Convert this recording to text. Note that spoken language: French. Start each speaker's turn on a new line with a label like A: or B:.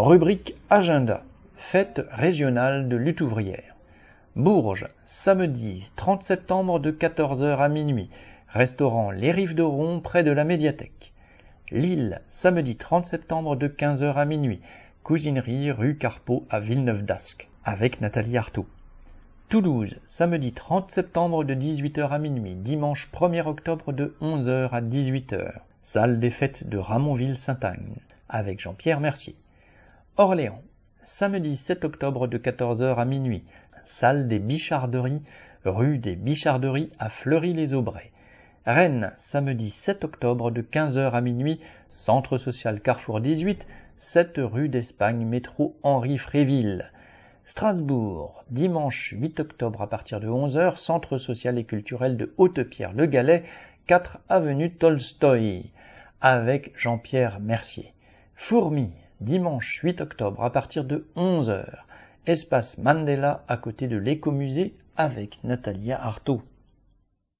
A: Rubrique Agenda. Fête régionale de lutte ouvrière. Bourges, samedi 30 septembre de 14h à minuit. Restaurant Les Rives de Ron près de la médiathèque. Lille, samedi 30 septembre de 15h à minuit. Cousinerie rue Carpeau à Villeneuve d'Ascq avec Nathalie Artaud. Toulouse, samedi 30 septembre de 18h à minuit, dimanche 1er octobre de 11h à 18h, salle des fêtes de Ramonville-Saint-Agne, avec Jean-Pierre Mercier. Orléans, samedi 7 octobre de 14h à minuit, salle des Bicharderies, rue des Bicharderies à Fleury-les-Aubrais. Rennes, samedi 7 octobre de 15h à minuit, centre social Carrefour 18, 7 rue d'Espagne, métro Henri Fréville. Strasbourg, dimanche 8 octobre à partir de 11h, Centre social et culturel de Haute-Pierre-le-Galet, 4 avenue Tolstoï, avec Jean-Pierre Mercier. Fourmi, dimanche 8 octobre à partir de 11h, Espace Mandela à côté de l'écomusée avec Natalia Artaud.